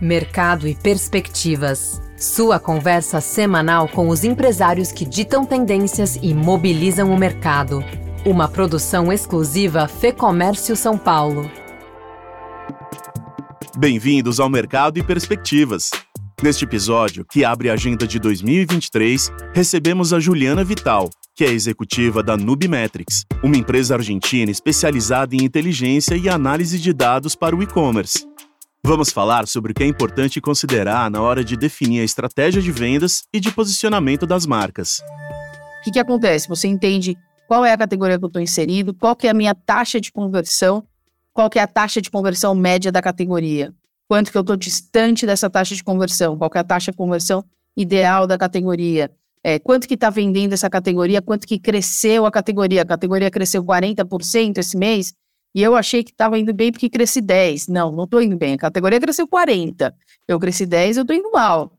Mercado e Perspectivas. Sua conversa semanal com os empresários que ditam tendências e mobilizam o mercado. Uma produção exclusiva Fê Comércio São Paulo. Bem-vindos ao Mercado e Perspectivas. Neste episódio, que abre a agenda de 2023, recebemos a Juliana Vital, que é executiva da Nubimetrics, uma empresa argentina especializada em inteligência e análise de dados para o e-commerce. Vamos falar sobre o que é importante considerar na hora de definir a estratégia de vendas e de posicionamento das marcas. O que, que acontece? Você entende qual é a categoria que eu estou inserido, qual que é a minha taxa de conversão, qual que é a taxa de conversão média da categoria, quanto que eu estou distante dessa taxa de conversão, qual que é a taxa de conversão ideal da categoria, é, quanto que está vendendo essa categoria, quanto que cresceu a categoria. A categoria cresceu 40% esse mês, e eu achei que estava indo bem porque cresci 10. Não, não estou indo bem. A categoria cresceu 40. Eu cresci 10, eu estou indo mal.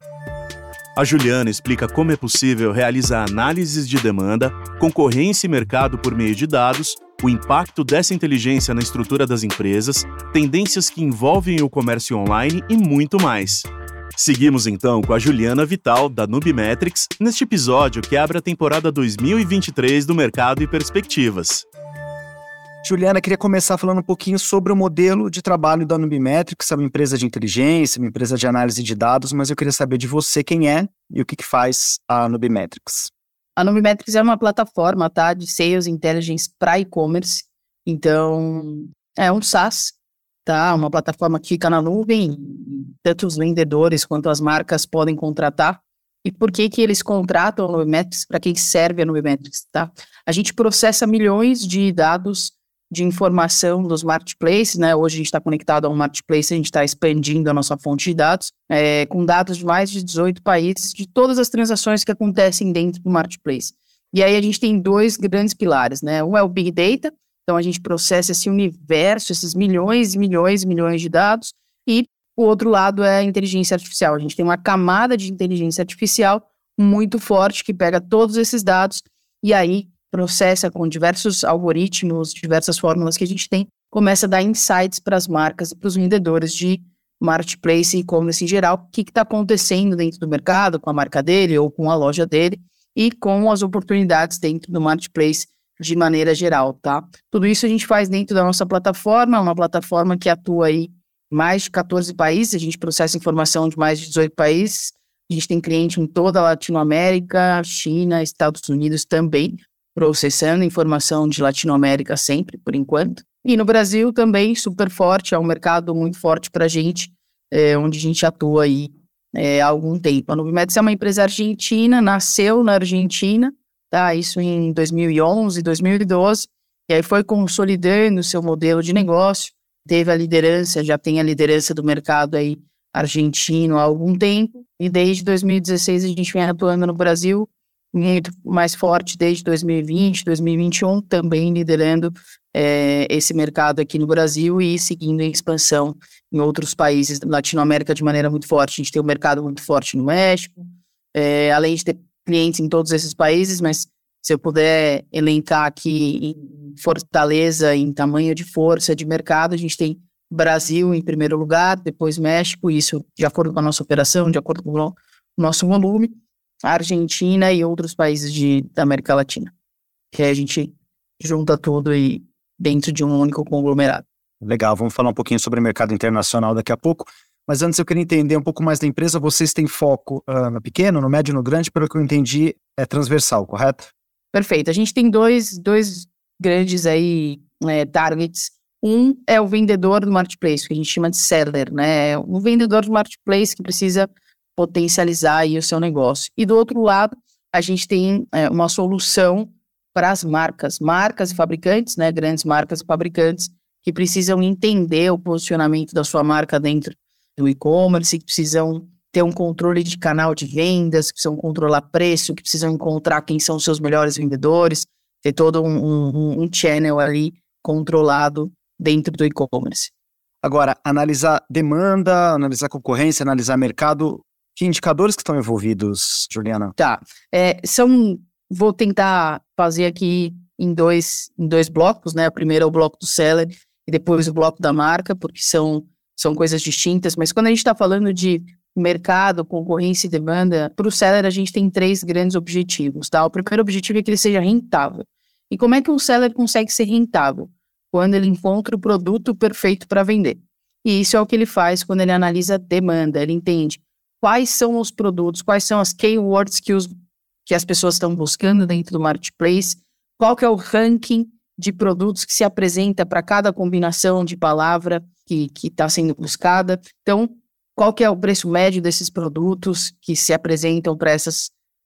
A Juliana explica como é possível realizar análises de demanda, concorrência e mercado por meio de dados, o impacto dessa inteligência na estrutura das empresas, tendências que envolvem o comércio online e muito mais. Seguimos então com a Juliana Vital, da Nubimetrics, neste episódio que abre a temporada 2023 do Mercado e Perspectivas. Juliana, queria começar falando um pouquinho sobre o modelo de trabalho da Nubimetrics, é uma empresa de inteligência, uma empresa de análise de dados, mas eu queria saber de você quem é e o que, que faz a Nubimetrics. A Nubimetrics é uma plataforma tá, de Sales Intelligence para e-commerce, então é um SaaS tá? Uma plataforma que fica na nuvem, tanto os vendedores quanto as marcas podem contratar. E por que que eles contratam a Nubimetrics? Para que serve a Nubimetrics, tá? A gente processa milhões de dados de informação dos marketplaces, né? Hoje a gente está conectado a um marketplace, a gente está expandindo a nossa fonte de dados, é, com dados de mais de 18 países, de todas as transações que acontecem dentro do marketplace. E aí a gente tem dois grandes pilares, né? Um é o Big Data, então, a gente processa esse universo, esses milhões e milhões e milhões de dados, e o outro lado é a inteligência artificial. A gente tem uma camada de inteligência artificial muito forte que pega todos esses dados e aí processa com diversos algoritmos, diversas fórmulas que a gente tem, começa a dar insights para as marcas e para os vendedores de marketplace e e-commerce em geral, o que está acontecendo dentro do mercado com a marca dele ou com a loja dele e com as oportunidades dentro do marketplace de maneira geral, tá? Tudo isso a gente faz dentro da nossa plataforma, uma plataforma que atua aí em mais de 14 países, a gente processa informação de mais de 18 países, a gente tem cliente em toda a Latinoamérica, China, Estados Unidos também, processando informação de Latinoamérica sempre, por enquanto. E no Brasil também, super forte, é um mercado muito forte para a gente, é, onde a gente atua aí é, há algum tempo. A Nubimedes é uma empresa argentina, nasceu na Argentina, tá? Isso em 2011, 2012, e aí foi consolidando seu modelo de negócio, teve a liderança, já tem a liderança do mercado aí argentino há algum tempo, e desde 2016 a gente vem atuando no Brasil, muito mais forte desde 2020, 2021, também liderando é, esse mercado aqui no Brasil e seguindo em expansão em outros países da Latinoamérica de maneira muito forte. A gente tem um mercado muito forte no México, é, além de ter clientes em todos esses países, mas se eu puder elencar aqui em fortaleza, em tamanho de força de mercado, a gente tem Brasil em primeiro lugar, depois México, isso de acordo com a nossa operação, de acordo com o nosso volume, Argentina e outros países de, da América Latina. Que a gente junta tudo aí dentro de um único conglomerado. Legal, vamos falar um pouquinho sobre o mercado internacional daqui a pouco. Mas antes eu queria entender um pouco mais da empresa. Vocês têm foco uh, no pequeno, no médio e no grande, pelo que eu entendi, é transversal, correto? Perfeito. A gente tem dois, dois grandes aí é, targets. Um é o vendedor do marketplace, que a gente chama de seller, né? O vendedor do marketplace que precisa potencializar aí o seu negócio. E do outro lado, a gente tem é, uma solução para as marcas, marcas e fabricantes, né? Grandes marcas e fabricantes que precisam entender o posicionamento da sua marca dentro do e-commerce, que precisam ter um controle de canal de vendas, que precisam controlar preço, que precisam encontrar quem são os seus melhores vendedores, ter todo um, um, um channel ali controlado dentro do e-commerce. Agora, analisar demanda, analisar concorrência, analisar mercado, que indicadores que estão envolvidos, Juliana? Tá, é, são, vou tentar fazer aqui em dois, em dois blocos, né? O primeiro é o bloco do seller e depois o bloco da marca, porque são são coisas distintas, mas quando a gente está falando de mercado, concorrência e demanda, para o seller a gente tem três grandes objetivos, tá? O primeiro objetivo é que ele seja rentável. E como é que um seller consegue ser rentável? Quando ele encontra o produto perfeito para vender. E isso é o que ele faz quando ele analisa demanda, ele entende quais são os produtos, quais são as keywords que, os, que as pessoas estão buscando dentro do marketplace, qual que é o ranking de produtos que se apresenta para cada combinação de palavra que está sendo buscada. Então, qual que é o preço médio desses produtos que se apresentam para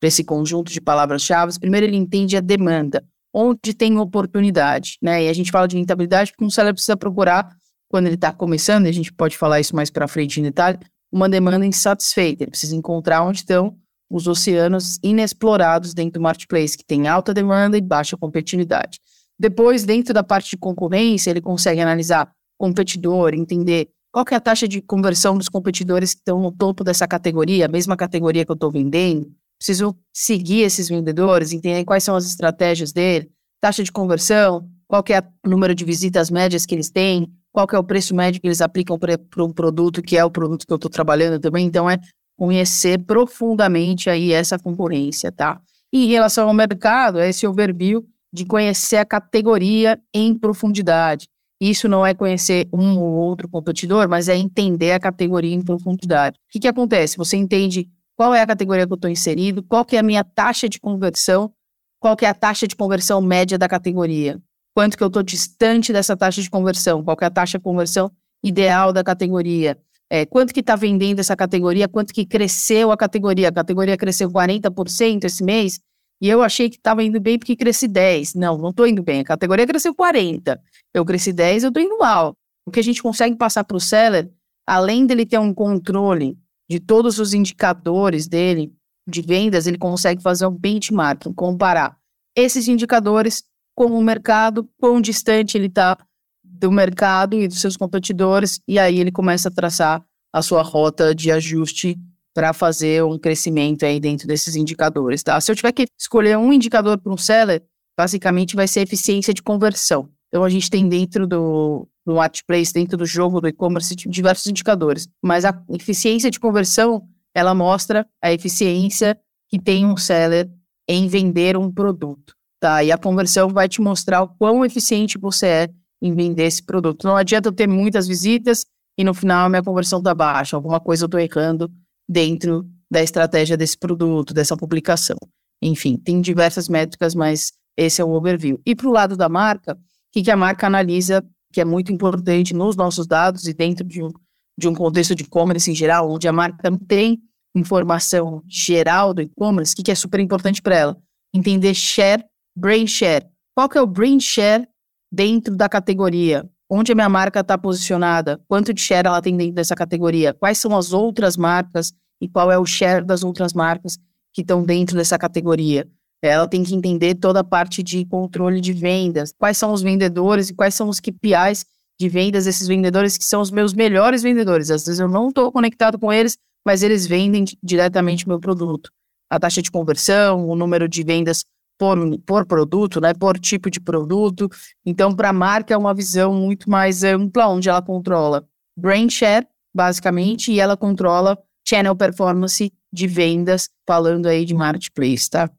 esse conjunto de palavras-chave. Primeiro, ele entende a demanda, onde tem oportunidade, né? E a gente fala de rentabilidade porque um seller precisa procurar, quando ele está começando, e a gente pode falar isso mais para frente em detalhe, uma demanda insatisfeita. Ele precisa encontrar onde estão os oceanos inexplorados dentro do marketplace, que tem alta demanda e baixa competitividade. Depois, dentro da parte de concorrência, ele consegue analisar competidor, entender qual é a taxa de conversão dos competidores que estão no topo dessa categoria, a mesma categoria que eu estou vendendo. Preciso seguir esses vendedores, entender quais são as estratégias dele, taxa de conversão, qual é o número de visitas médias que eles têm, qual é o preço médio que eles aplicam para um produto que é o produto que eu estou trabalhando também. Então, é conhecer profundamente aí essa concorrência, tá? E em relação ao mercado, é esse overview de conhecer a categoria em profundidade. Isso não é conhecer um ou outro competidor, mas é entender a categoria em profundidade. O que, que acontece? Você entende qual é a categoria que eu estou inserido, qual que é a minha taxa de conversão, qual que é a taxa de conversão média da categoria, quanto que eu estou distante dessa taxa de conversão, qual é a taxa de conversão ideal da categoria, é, quanto que está vendendo essa categoria, quanto que cresceu a categoria, a categoria cresceu 40% esse mês, e eu achei que estava indo bem porque cresci 10. Não, não estou indo bem. A categoria cresceu 40. Eu cresci 10, eu estou indo mal. O que a gente consegue passar para o seller, além dele ter um controle de todos os indicadores dele de vendas, ele consegue fazer um benchmarking, comparar esses indicadores com o mercado, quão distante ele está do mercado e dos seus competidores, e aí ele começa a traçar a sua rota de ajuste para fazer um crescimento aí dentro desses indicadores, tá? Se eu tiver que escolher um indicador para um seller, basicamente vai ser eficiência de conversão. Então a gente tem dentro do, do marketplace, dentro do jogo do e-commerce, diversos indicadores, mas a eficiência de conversão, ela mostra a eficiência que tem um seller em vender um produto, tá? E a conversão vai te mostrar o quão eficiente você é em vender esse produto. Não adianta eu ter muitas visitas e no final a minha conversão tá baixa, alguma coisa eu estou errando dentro da estratégia desse produto, dessa publicação. Enfim, tem diversas métricas, mas esse é o overview. E para o lado da marca, o que, que a marca analisa, que é muito importante nos nossos dados e dentro de um, de um contexto de e-commerce em geral, onde a marca tem informação geral do e-commerce, o que, que é super importante para ela? Entender share, brain share. Qual que é o brain share dentro da categoria? onde a minha marca está posicionada, quanto de share ela tem dentro dessa categoria, quais são as outras marcas e qual é o share das outras marcas que estão dentro dessa categoria. Ela tem que entender toda a parte de controle de vendas, quais são os vendedores e quais são os KPIs de vendas desses vendedores que são os meus melhores vendedores. Às vezes eu não estou conectado com eles, mas eles vendem diretamente meu produto. A taxa de conversão, o número de vendas por, por produto, né, por tipo de produto. Então, para a marca é uma visão muito mais ampla, onde ela controla brain share, basicamente, e ela controla channel performance de vendas, falando aí de marketplace, tá?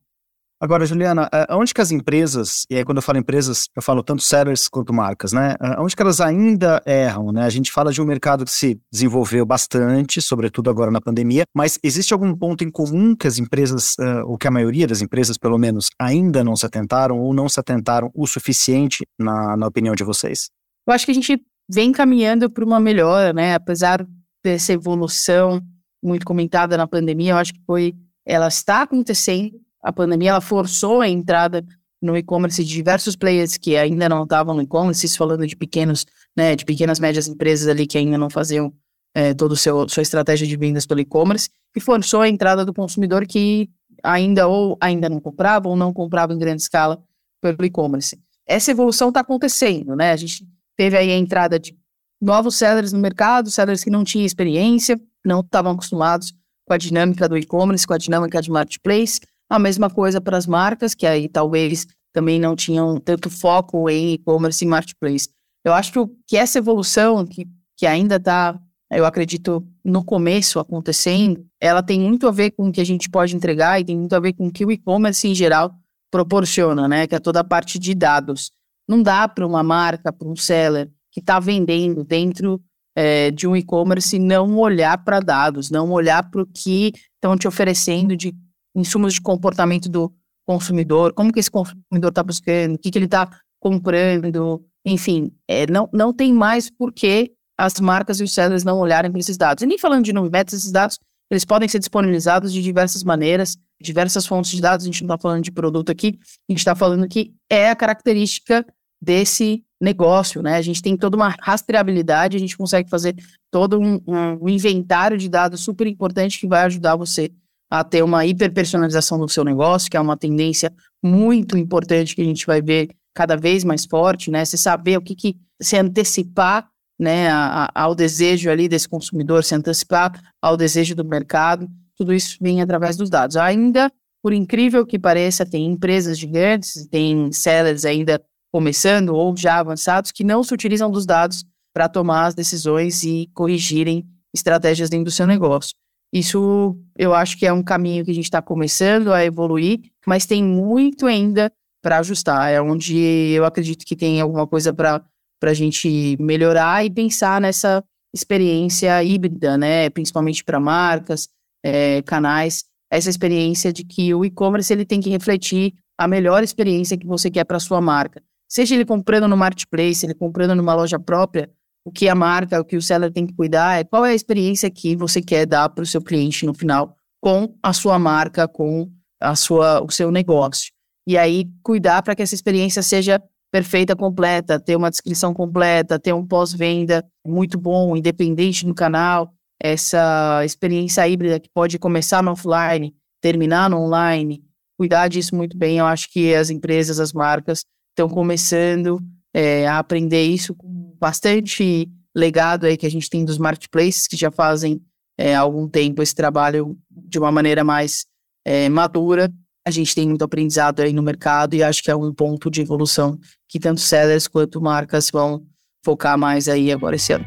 Agora, Juliana, eh, onde que as empresas, e aí quando eu falo empresas, eu falo tanto sellers quanto marcas, né? Eh, onde que elas ainda erram, né? A gente fala de um mercado que se desenvolveu bastante, sobretudo agora na pandemia, mas existe algum ponto em comum que as empresas, uh, ou que a maioria das empresas, pelo menos, ainda não se atentaram ou não se atentaram o suficiente, na, na opinião de vocês? Eu acho que a gente vem caminhando para uma melhora, né? Apesar dessa evolução muito comentada na pandemia, eu acho que foi, ela está acontecendo, a pandemia ela forçou a entrada no e-commerce de diversos players que ainda não estavam no e-commerce, falando de pequenos, né, de pequenas médias empresas ali que ainda não faziam é, toda a sua estratégia de vendas pelo e-commerce, e forçou a entrada do consumidor que ainda ou ainda não comprava ou não comprava em grande escala pelo e-commerce. Essa evolução está acontecendo, né? A gente teve aí a entrada de novos sellers no mercado, sellers que não tinham experiência, não estavam acostumados com a dinâmica do e-commerce, com a dinâmica de marketplace, a mesma coisa para as marcas, que aí talvez também não tinham tanto foco em e-commerce e marketplace. Eu acho que essa evolução, que, que ainda está eu acredito, no começo acontecendo, ela tem muito a ver com o que a gente pode entregar e tem muito a ver com o que o e-commerce em geral proporciona, né? Que é toda a parte de dados. Não dá para uma marca, para um seller que está vendendo dentro é, de um e-commerce não olhar para dados, não olhar para o que estão te oferecendo de insumos de comportamento do consumidor, como que esse consumidor está buscando, o que, que ele está comprando, enfim, é, não, não tem mais por que as marcas e os sellers não olharem para esses dados. E nem falando de Nubimet, esses dados eles podem ser disponibilizados de diversas maneiras, diversas fontes de dados, a gente não está falando de produto aqui, a gente está falando que é a característica desse negócio, né? A gente tem toda uma rastreabilidade, a gente consegue fazer todo um, um inventário de dados super importante que vai ajudar você a ter uma hiperpersonalização do seu negócio, que é uma tendência muito importante que a gente vai ver cada vez mais forte, né? Você saber o que, que se antecipar, né, a, a, ao desejo ali desse consumidor, se antecipar ao desejo do mercado, tudo isso vem através dos dados. Ainda, por incrível que pareça, tem empresas gigantes, tem sellers ainda começando ou já avançados que não se utilizam dos dados para tomar as decisões e corrigirem estratégias dentro do seu negócio. Isso eu acho que é um caminho que a gente está começando a evoluir, mas tem muito ainda para ajustar. É onde eu acredito que tem alguma coisa para a gente melhorar e pensar nessa experiência híbrida, né? Principalmente para marcas, é, canais, essa experiência de que o e-commerce ele tem que refletir a melhor experiência que você quer para sua marca. Seja ele comprando no marketplace, ele comprando numa loja própria, o que a marca, o que o seller tem que cuidar é qual é a experiência que você quer dar para o seu cliente no final com a sua marca, com a sua, o seu negócio. E aí cuidar para que essa experiência seja perfeita, completa, ter uma descrição completa, ter um pós-venda muito bom, independente do canal, essa experiência híbrida que pode começar no offline, terminar no online, cuidar disso muito bem. Eu acho que as empresas, as marcas estão começando é, a aprender isso com bastante legado aí que a gente tem dos marketplaces que já fazem é, algum tempo esse trabalho de uma maneira mais é, madura. A gente tem muito aprendizado aí no mercado e acho que é um ponto de evolução que tanto sellers quanto marcas vão focar mais aí agora esse ano.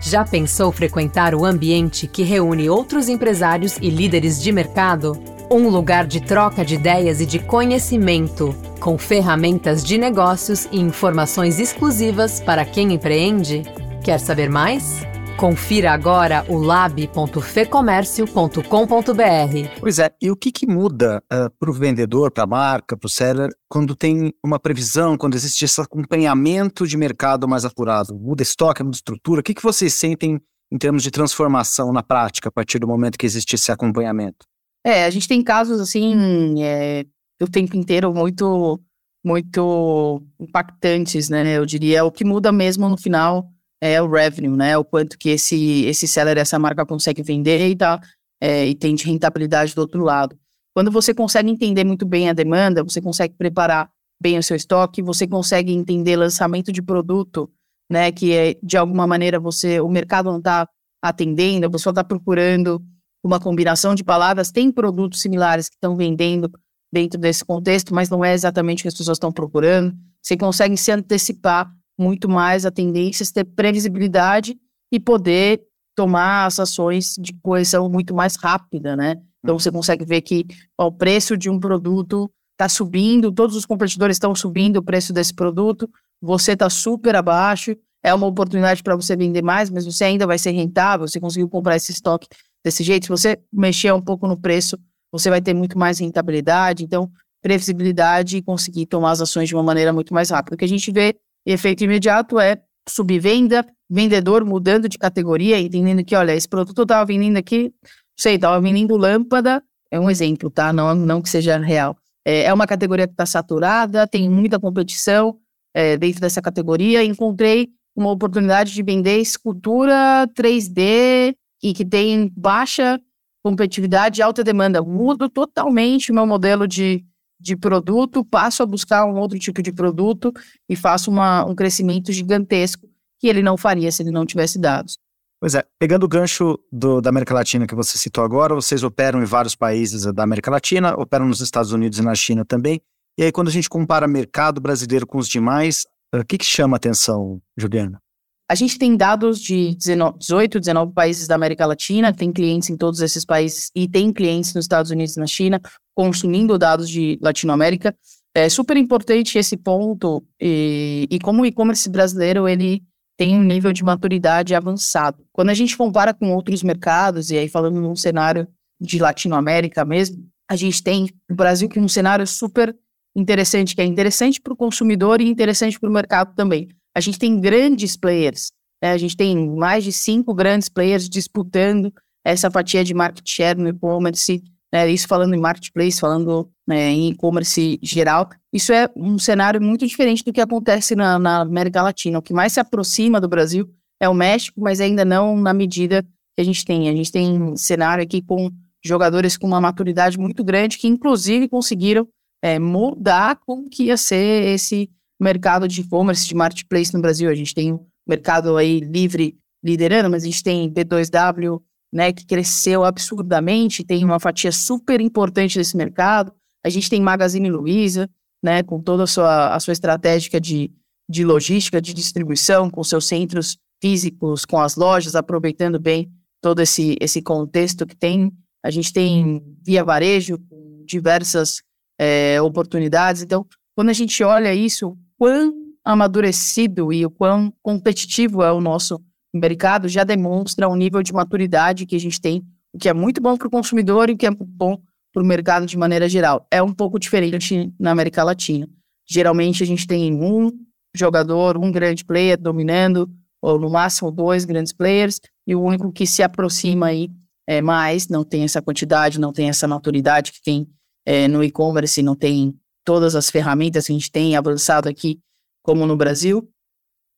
Já pensou frequentar o ambiente que reúne outros empresários e líderes de mercado? Um lugar de troca de ideias e de conhecimento, com ferramentas de negócios e informações exclusivas para quem empreende? Quer saber mais? Confira agora o lab.fecomércio.com.br. Pois é, e o que, que muda uh, para o vendedor, para a marca, para o seller, quando tem uma previsão, quando existe esse acompanhamento de mercado mais apurado? Muda estoque, muda estrutura? O que, que vocês sentem em termos de transformação na prática a partir do momento que existe esse acompanhamento? É, a gente tem casos assim, é, o tempo inteiro muito, muito impactantes, né? Eu diria, o que muda mesmo no final é o revenue, né? O quanto que esse, esse seller, essa marca consegue vender e, tá, é, e tem de rentabilidade do outro lado. Quando você consegue entender muito bem a demanda, você consegue preparar bem o seu estoque, você consegue entender lançamento de produto, né? Que é, de alguma maneira você, o mercado não está atendendo, a pessoa está procurando uma combinação de palavras. Tem produtos similares que estão vendendo dentro desse contexto, mas não é exatamente o que as pessoas estão procurando. Você consegue se antecipar muito mais a tendências, ter previsibilidade e poder tomar as ações de coesão muito mais rápida, né? Então você consegue ver que ó, o preço de um produto está subindo, todos os competidores estão subindo o preço desse produto, você está super abaixo, é uma oportunidade para você vender mais, mas você ainda vai ser rentável, você conseguiu comprar esse estoque desse jeito, se você mexer um pouco no preço, você vai ter muito mais rentabilidade, então previsibilidade e conseguir tomar as ações de uma maneira muito mais rápida. O que a gente vê, efeito imediato, é subvenda, vendedor mudando de categoria, entendendo que, olha, esse produto estava vendendo aqui, sei, estava vendendo lâmpada, é um exemplo, tá? Não, não que seja real. É, é uma categoria que está saturada, tem muita competição é, dentro dessa categoria. Encontrei uma oportunidade de vender escultura 3D e que tem baixa competitividade e alta demanda. Mudo totalmente o meu modelo de, de produto, passo a buscar um outro tipo de produto e faço uma, um crescimento gigantesco que ele não faria se ele não tivesse dados. Pois é, pegando o gancho do, da América Latina que você citou agora, vocês operam em vários países da América Latina, operam nos Estados Unidos e na China também. E aí, quando a gente compara mercado brasileiro com os demais, o que, que chama atenção, Juliana? A gente tem dados de 19, 18, 19 países da América Latina, tem clientes em todos esses países e tem clientes nos Estados Unidos e na China consumindo dados de Latinoamérica. É super importante esse ponto e, e como o e-commerce brasileiro ele tem um nível de maturidade avançado. Quando a gente compara com outros mercados, e aí falando num cenário de Latinoamérica mesmo, a gente tem o Brasil com um cenário super interessante, que é interessante para o consumidor e interessante para o mercado também. A gente tem grandes players, né? a gente tem mais de cinco grandes players disputando essa fatia de market share no e-commerce, né? isso falando em marketplace, falando né, em e-commerce geral. Isso é um cenário muito diferente do que acontece na, na América Latina. O que mais se aproxima do Brasil é o México, mas ainda não na medida que a gente tem. A gente tem um cenário aqui com jogadores com uma maturidade muito grande, que inclusive conseguiram é, moldar como que ia ser esse mercado de e-commerce, de marketplace no Brasil. A gente tem um mercado aí livre liderando, mas a gente tem B2W, né, que cresceu absurdamente, tem uma fatia super importante desse mercado. A gente tem Magazine Luiza, né, com toda a sua, a sua estratégia de, de logística, de distribuição, com seus centros físicos, com as lojas, aproveitando bem todo esse, esse contexto que tem. A gente tem via varejo, diversas é, oportunidades. Então, quando a gente olha isso, quão amadurecido e o quão competitivo é o nosso mercado, já demonstra um nível de maturidade que a gente tem, o que é muito bom para o consumidor e o que é bom para o mercado de maneira geral. É um pouco diferente na América Latina. Geralmente a gente tem um jogador, um grande player dominando, ou no máximo dois grandes players, e o único que se aproxima aí é mais, não tem essa quantidade, não tem essa maturidade que tem é, no e-commerce, não tem todas as ferramentas que a gente tem avançado aqui, como no Brasil,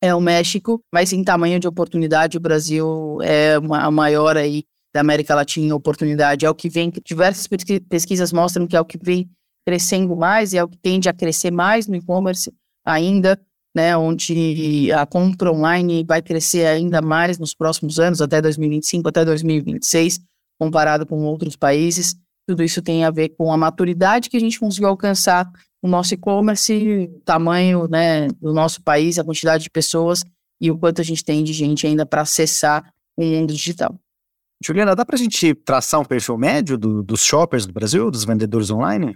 é o México, mas em tamanho de oportunidade, o Brasil é a maior aí da América Latina oportunidade. É o que vem, diversas pesquisas mostram que é o que vem crescendo mais e é o que tende a crescer mais no e-commerce ainda, né, onde a compra online vai crescer ainda mais nos próximos anos, até 2025, até 2026, comparado com outros países. Tudo isso tem a ver com a maturidade que a gente conseguiu alcançar no nosso e-commerce, o tamanho né, do nosso país, a quantidade de pessoas e o quanto a gente tem de gente ainda para acessar o mundo digital. Juliana, dá para a gente traçar um perfil médio do, dos shoppers do Brasil, dos vendedores online?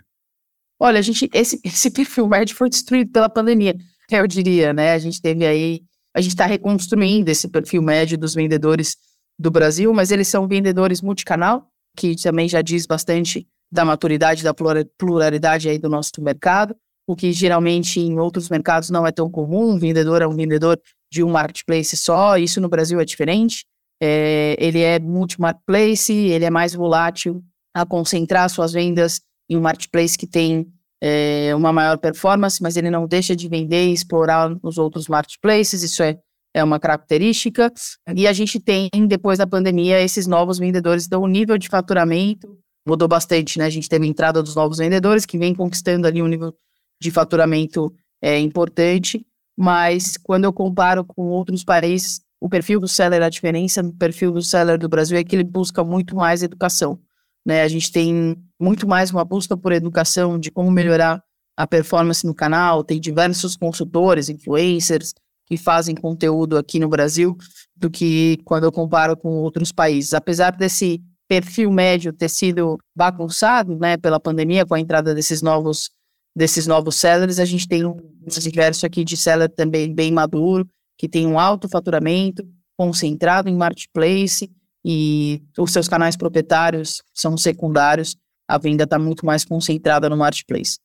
Olha, a gente, esse, esse perfil médio foi destruído pela pandemia, eu diria, né? A gente teve aí, a gente está reconstruindo esse perfil médio dos vendedores do Brasil, mas eles são vendedores multicanal, que também já diz bastante da maturidade, da pluralidade aí do nosso mercado, o que geralmente em outros mercados não é tão comum. Um vendedor é um vendedor de um marketplace só, isso no Brasil é diferente. É, ele é multi-marketplace, ele é mais volátil a concentrar suas vendas em um marketplace que tem é, uma maior performance, mas ele não deixa de vender e explorar nos outros marketplaces, isso é é uma característica. E a gente tem, depois da pandemia, esses novos vendedores. Então, o nível de faturamento mudou bastante, né? A gente teve a entrada dos novos vendedores, que vem conquistando ali um nível de faturamento é, importante. Mas, quando eu comparo com outros países, o perfil do seller, a diferença no perfil do seller do Brasil é que ele busca muito mais educação. Né? A gente tem muito mais uma busca por educação de como melhorar a performance no canal, tem diversos consultores, influencers, que fazem conteúdo aqui no Brasil do que quando eu comparo com outros países. Apesar desse perfil médio ter sido bagunçado, né, pela pandemia, com a entrada desses novos desses novos sellers, a gente tem um universo aqui de seller também bem maduro, que tem um alto faturamento, concentrado em marketplace e os seus canais proprietários são secundários, a venda está muito mais concentrada no marketplace.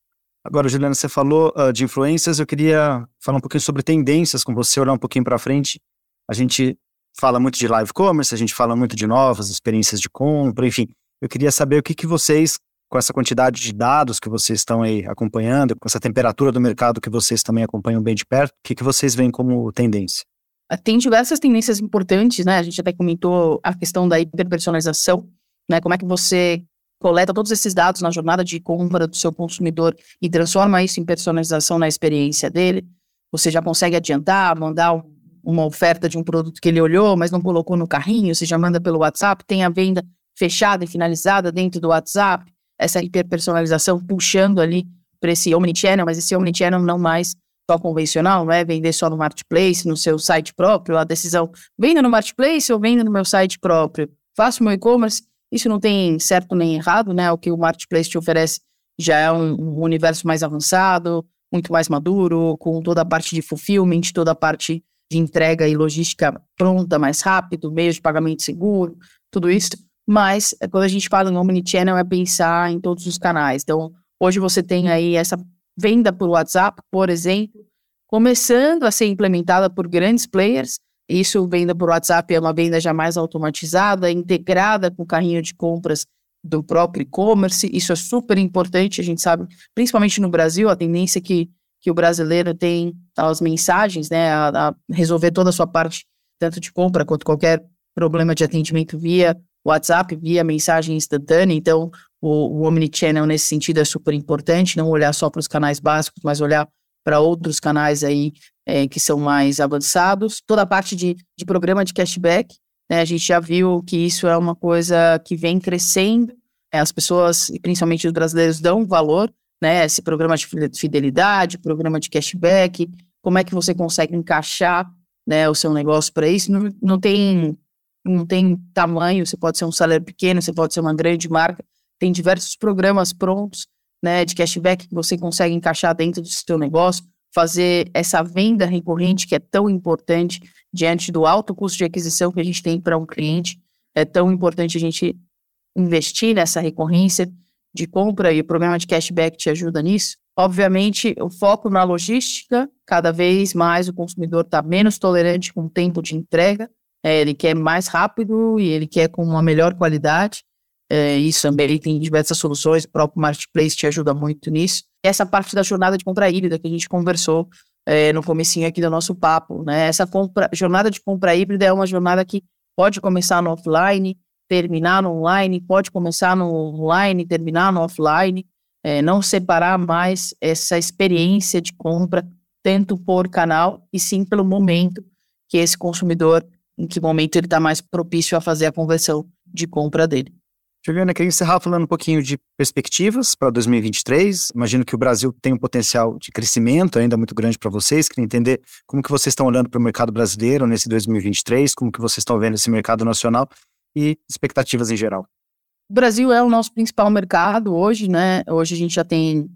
Agora, Juliana, você falou uh, de influências, eu queria falar um pouquinho sobre tendências com você, olhar um pouquinho para frente. A gente fala muito de live commerce, a gente fala muito de novas experiências de compra, enfim. Eu queria saber o que, que vocês, com essa quantidade de dados que vocês estão aí acompanhando, com essa temperatura do mercado que vocês também acompanham bem de perto, o que, que vocês veem como tendência? Tem diversas tendências importantes, né? A gente até comentou a questão da hiperpersonalização, né? Como é que você coleta todos esses dados na jornada de compra do seu consumidor e transforma isso em personalização na experiência dele. Você já consegue adiantar, mandar um, uma oferta de um produto que ele olhou, mas não colocou no carrinho, você já manda pelo WhatsApp, tem a venda fechada e finalizada dentro do WhatsApp, essa hiperpersonalização puxando ali para esse omnichannel, mas esse omnichannel não mais só convencional, não é vender só no marketplace, no seu site próprio, a decisão venda no marketplace ou venda no meu site próprio, faço meu e-commerce, isso não tem certo nem errado, né? O que o marketplace te oferece já é um, um universo mais avançado, muito mais maduro, com toda a parte de fulfillment, toda a parte de entrega e logística pronta, mais rápido, meio de pagamento seguro, tudo isso. Mas eh, quando a gente fala em omnichannel é pensar em todos os canais. Então, hoje você tem aí essa venda por WhatsApp, por exemplo, começando a ser implementada por grandes players. Isso, venda por WhatsApp, é uma venda já mais automatizada, integrada com o carrinho de compras do próprio e-commerce. Isso é super importante, a gente sabe, principalmente no Brasil, a tendência que, que o brasileiro tem as mensagens, né, a, a resolver toda a sua parte, tanto de compra quanto qualquer problema de atendimento via WhatsApp, via mensagem instantânea. Então, o, o Omnichannel, nesse sentido, é super importante, não olhar só para os canais básicos, mas olhar para outros canais aí é, que são mais avançados. Toda a parte de, de programa de cashback, né, a gente já viu que isso é uma coisa que vem crescendo. É, as pessoas, principalmente os brasileiros, dão valor, né? Esse programa de fidelidade, programa de cashback, como é que você consegue encaixar né, o seu negócio para isso? Não, não, tem, não tem tamanho, você pode ser um salário pequeno, você pode ser uma grande marca, tem diversos programas prontos né, de cashback que você consegue encaixar dentro do seu negócio, fazer essa venda recorrente que é tão importante diante do alto custo de aquisição que a gente tem para um cliente. É tão importante a gente investir nessa recorrência de compra e o programa de cashback te ajuda nisso. Obviamente, o foco na logística, cada vez mais o consumidor está menos tolerante com o tempo de entrega, é, ele quer mais rápido e ele quer com uma melhor qualidade. É, isso também tem diversas soluções, o próprio Marketplace te ajuda muito nisso. Essa parte da jornada de compra híbrida que a gente conversou é, no comecinho aqui do nosso papo, né? Essa compra, jornada de compra híbrida é uma jornada que pode começar no offline, terminar no online, pode começar no online, terminar no offline, é, não separar mais essa experiência de compra tanto por canal e sim pelo momento que esse consumidor, em que momento ele está mais propício a fazer a conversão de compra dele. Juliana, queria encerrar falando um pouquinho de perspectivas para 2023. Imagino que o Brasil tem um potencial de crescimento ainda muito grande para vocês. Queria entender como que vocês estão olhando para o mercado brasileiro nesse 2023, como que vocês estão vendo esse mercado nacional e expectativas em geral. O Brasil é o nosso principal mercado hoje, né? Hoje a gente já tem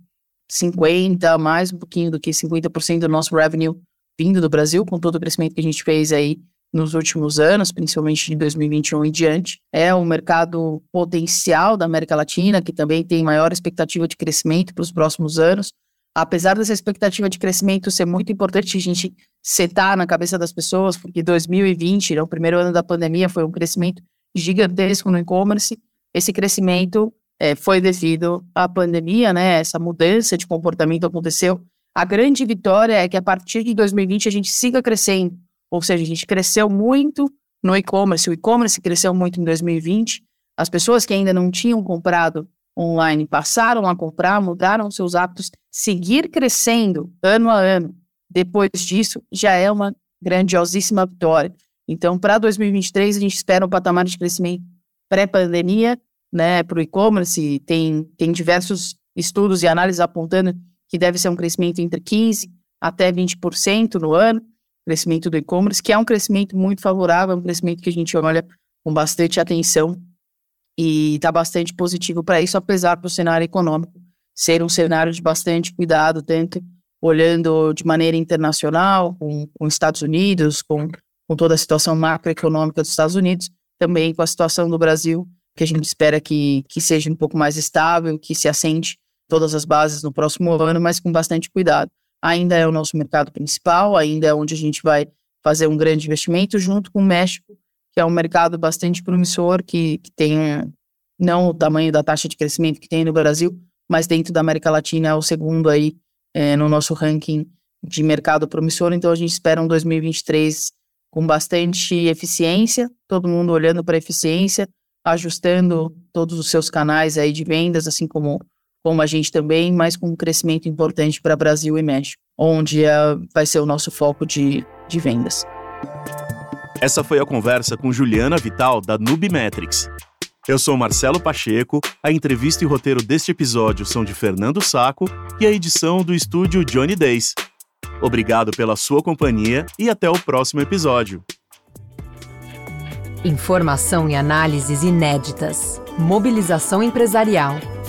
50, mais um pouquinho do que 50% do nosso revenue vindo do Brasil, com todo o crescimento que a gente fez aí nos últimos anos, principalmente de 2021 em diante. É um mercado potencial da América Latina, que também tem maior expectativa de crescimento para os próximos anos. Apesar dessa expectativa de crescimento ser muito importante a gente setar na cabeça das pessoas, porque 2020, né, o primeiro ano da pandemia, foi um crescimento gigantesco no e-commerce. Esse crescimento é, foi devido à pandemia, né? Essa mudança de comportamento aconteceu. A grande vitória é que a partir de 2020 a gente siga crescendo ou seja, a gente cresceu muito no e-commerce, o e-commerce cresceu muito em 2020. As pessoas que ainda não tinham comprado online passaram a comprar, mudaram seus hábitos, seguir crescendo ano a ano. Depois disso, já é uma grandiosíssima vitória. Então, para 2023, a gente espera um patamar de crescimento pré-pandemia, né, para o e-commerce. Tem, tem diversos estudos e análises apontando que deve ser um crescimento entre 15% até 20% no ano crescimento do e-commerce, que é um crescimento muito favorável, um crescimento que a gente olha com bastante atenção e está bastante positivo para isso, apesar do cenário econômico ser um cenário de bastante cuidado, tanto olhando de maneira internacional, com, com Estados Unidos, com, com toda a situação macroeconômica dos Estados Unidos, também com a situação do Brasil, que a gente espera que, que seja um pouco mais estável, que se assente todas as bases no próximo ano, mas com bastante cuidado ainda é o nosso mercado principal, ainda é onde a gente vai fazer um grande investimento, junto com o México, que é um mercado bastante promissor, que, que tem não o tamanho da taxa de crescimento que tem no Brasil, mas dentro da América Latina é o segundo aí é, no nosso ranking de mercado promissor. Então a gente espera um 2023 com bastante eficiência, todo mundo olhando para eficiência, ajustando todos os seus canais aí de vendas, assim como como a gente também, mas com um crescimento importante para Brasil e México, onde uh, vai ser o nosso foco de, de vendas. Essa foi a conversa com Juliana Vital, da Nubimetrics. Eu sou Marcelo Pacheco, a entrevista e roteiro deste episódio são de Fernando Saco e a edição do estúdio Johnny Days. Obrigado pela sua companhia e até o próximo episódio. Informação e análises inéditas, mobilização empresarial,